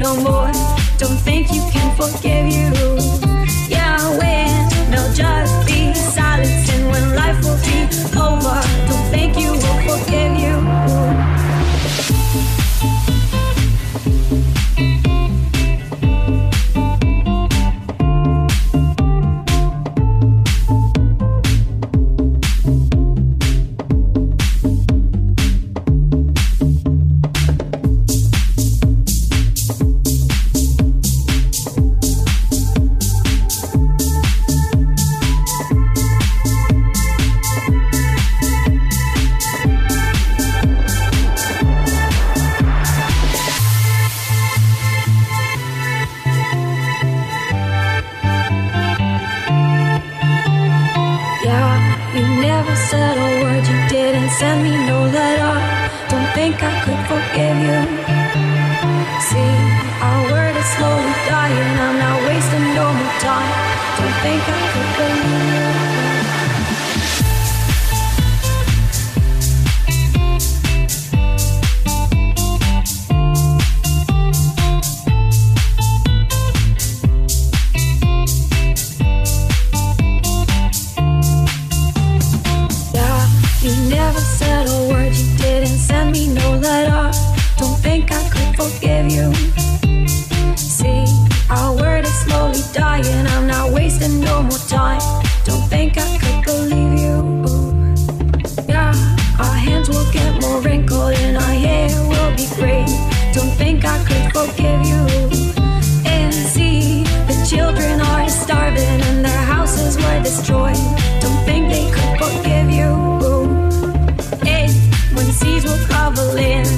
no more. Don't think you can forget. See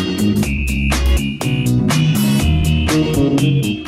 thank you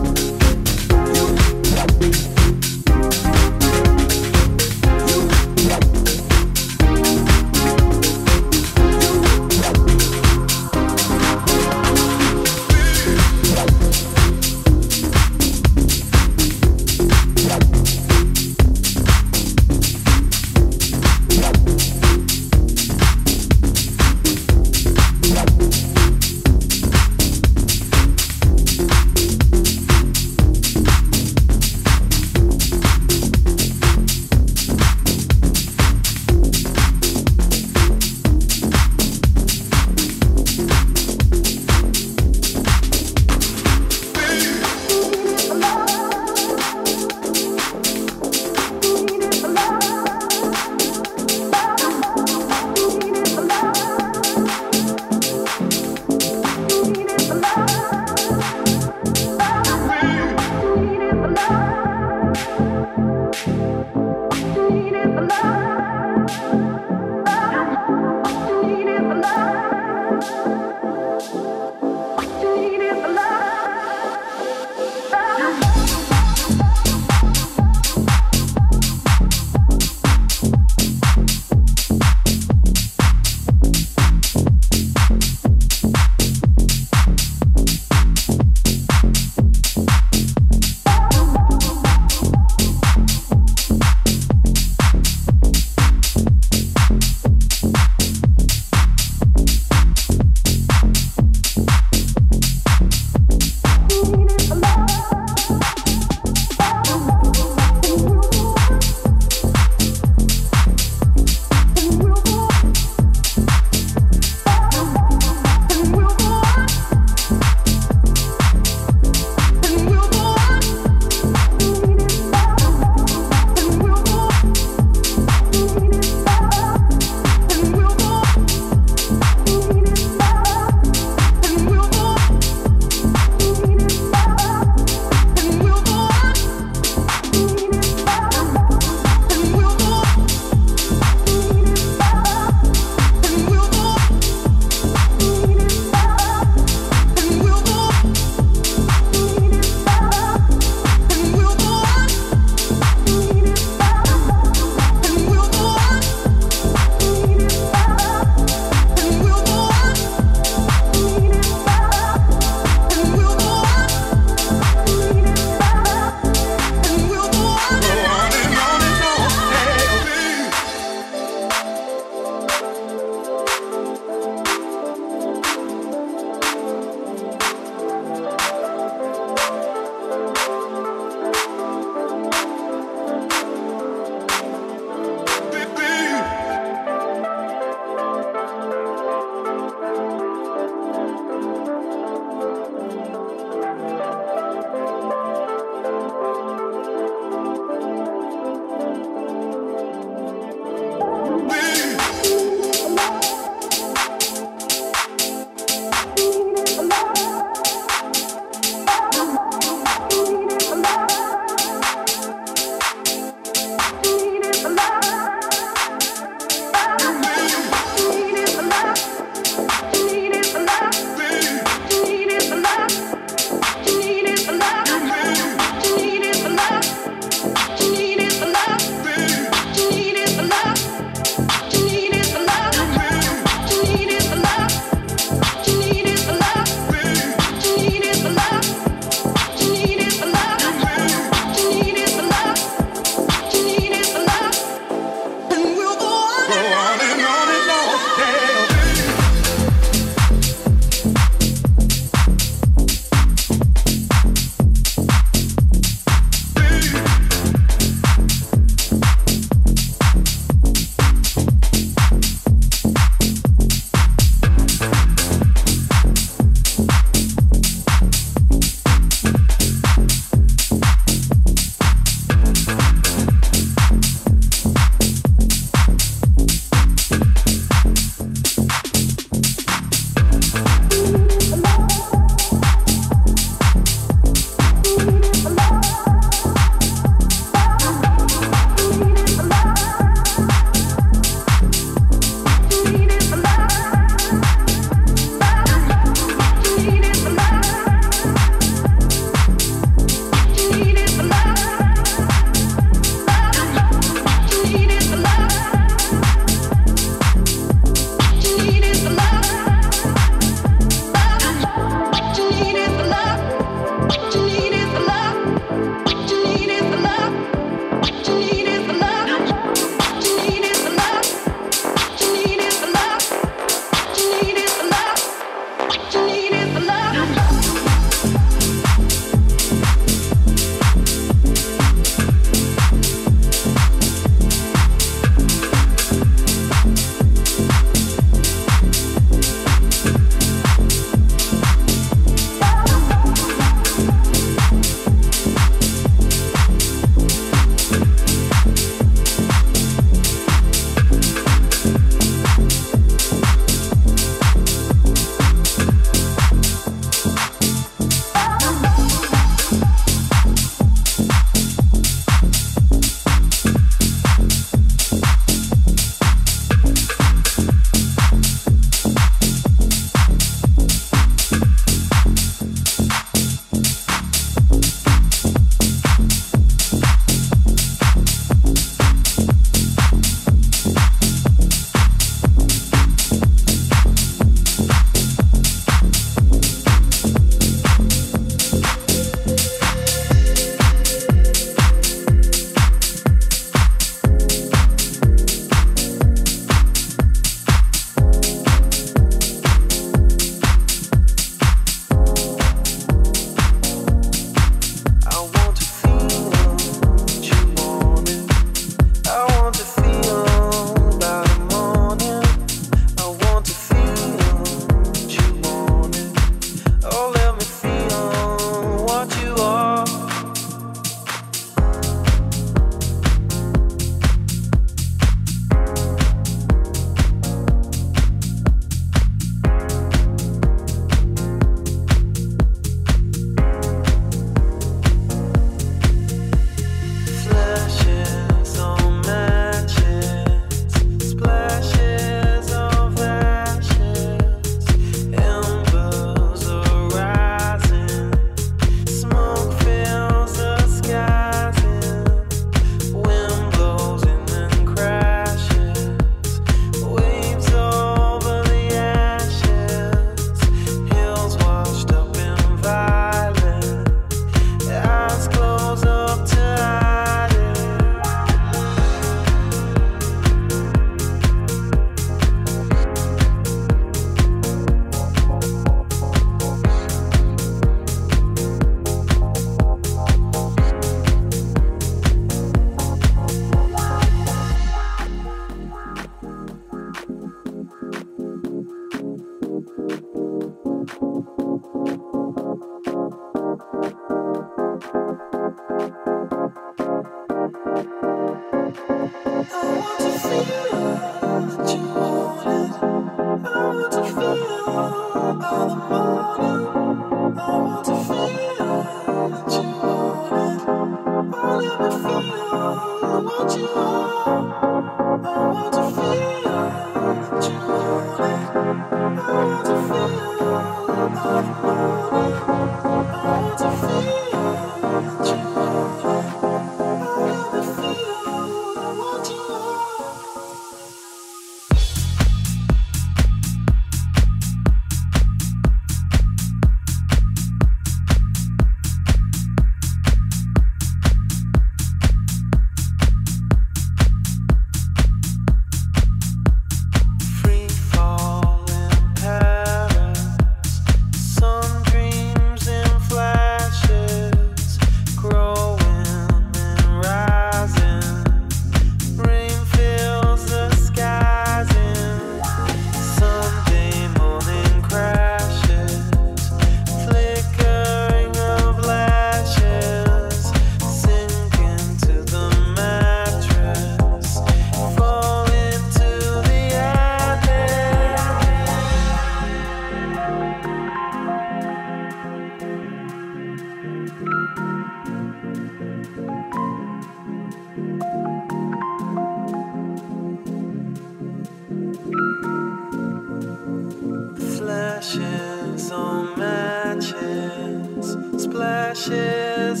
Want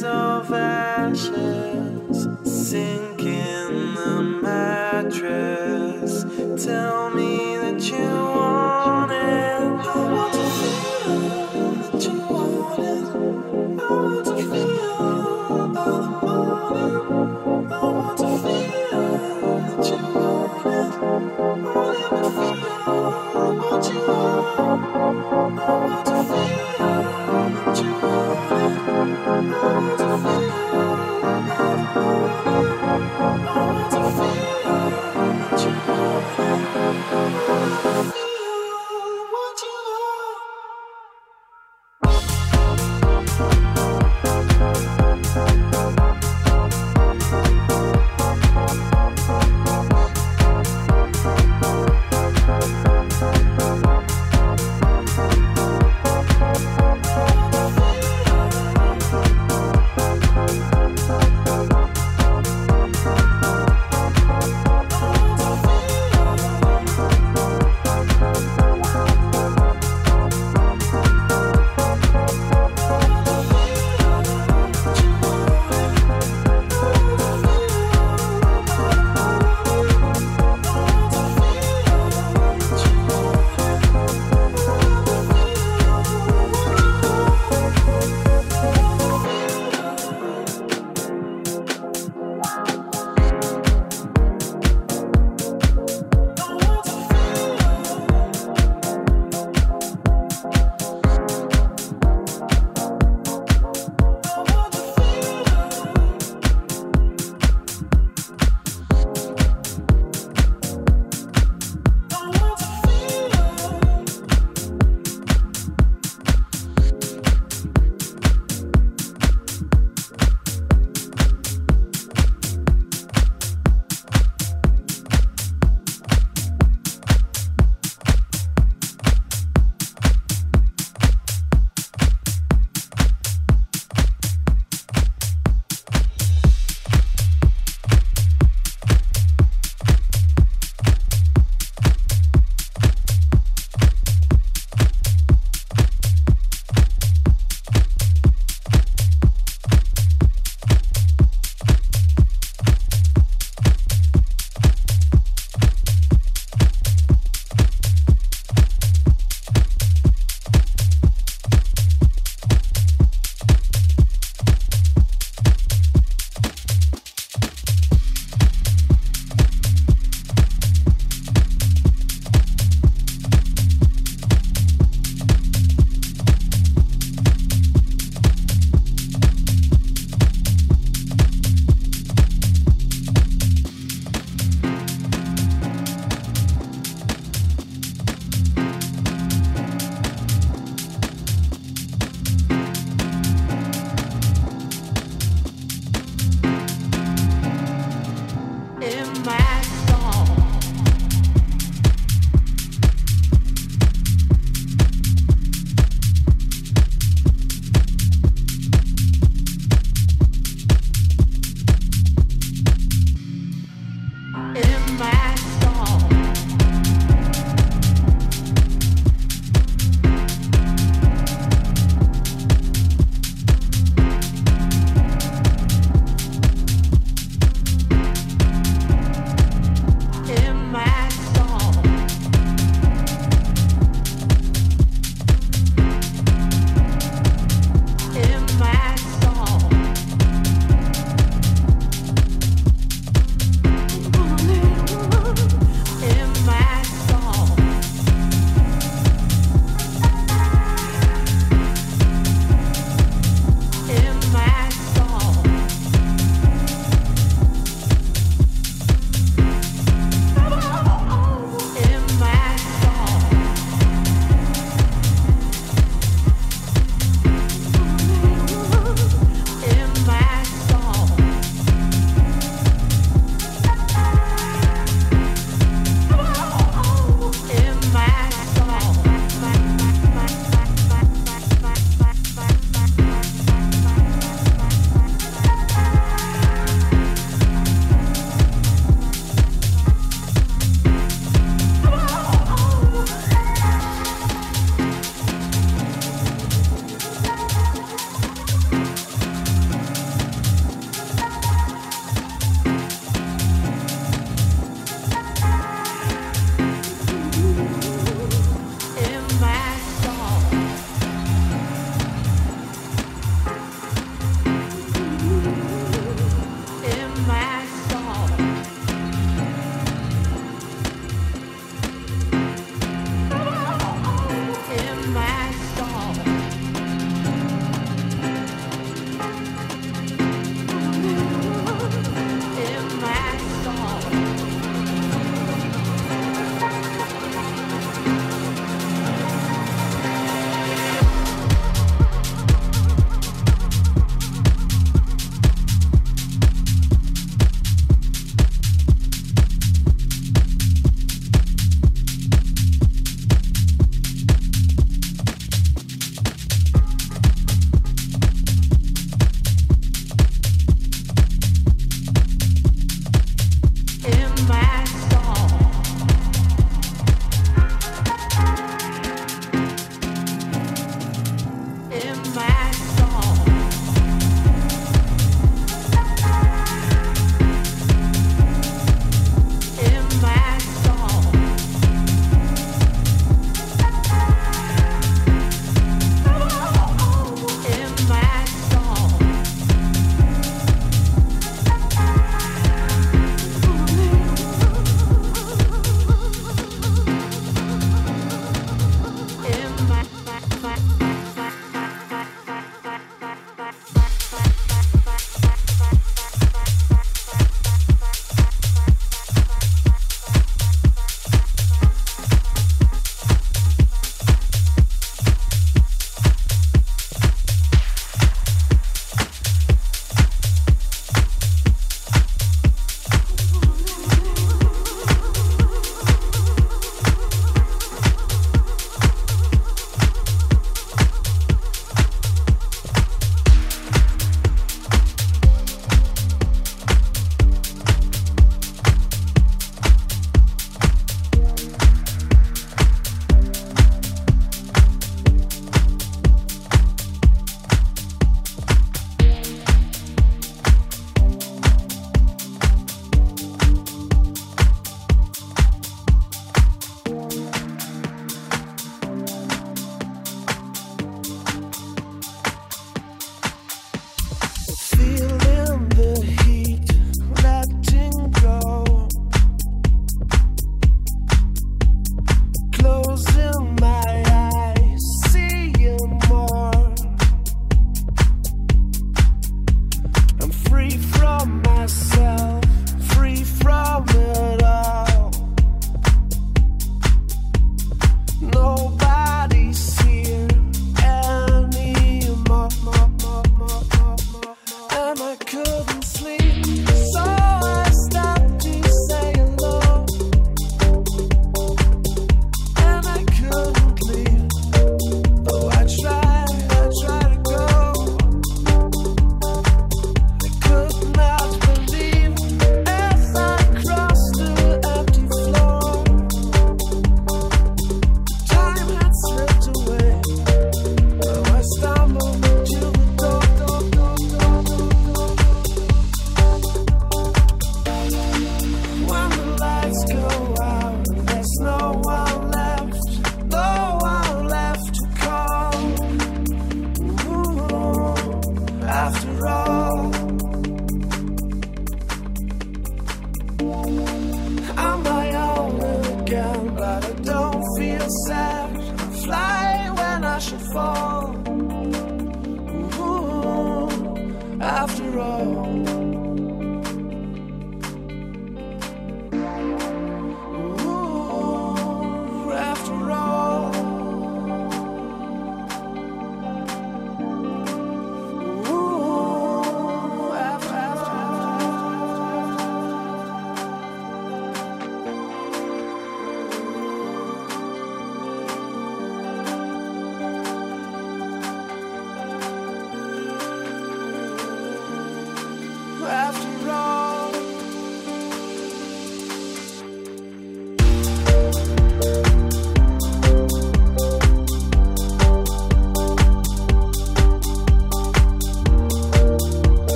to feel